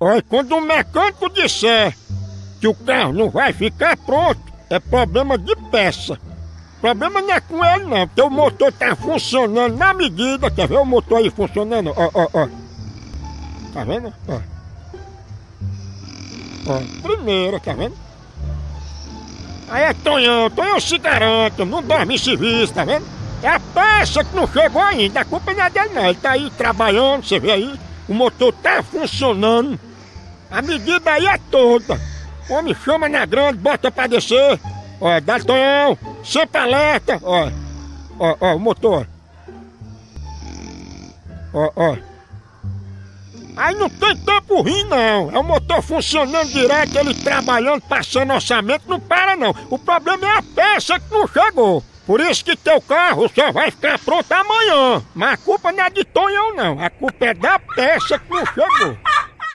Olha, quando o mecânico disser que o carro não vai ficar pronto, é problema de peça. Problema não é com ele não, porque o motor tá funcionando na medida. Quer ver o motor aí funcionando? Ó, ó, ó. Tá vendo? Ó. Ó, primeiro, tá vendo? Aí é Tonhão, Tonhão se garante, não dorme em serviço, tá vendo? É a peça que não chegou ainda, a culpa não é dele não, ele tá aí trabalhando, você vê aí, o motor tá funcionando, a medida aí é toda. O homem chama na grande, bota pra descer, ó, Tonhão, sempre alerta, ó, ó, ó, o motor. Ó, ó. Aí não tem tempo ruim não, é o motor funcionando direto, ele trabalhando, passando orçamento, não para não. O problema é a peça que não chegou. Por isso que teu carro só vai ficar pronto amanhã. Mas a culpa não é de Tonhão não, a culpa é da peça que não chegou.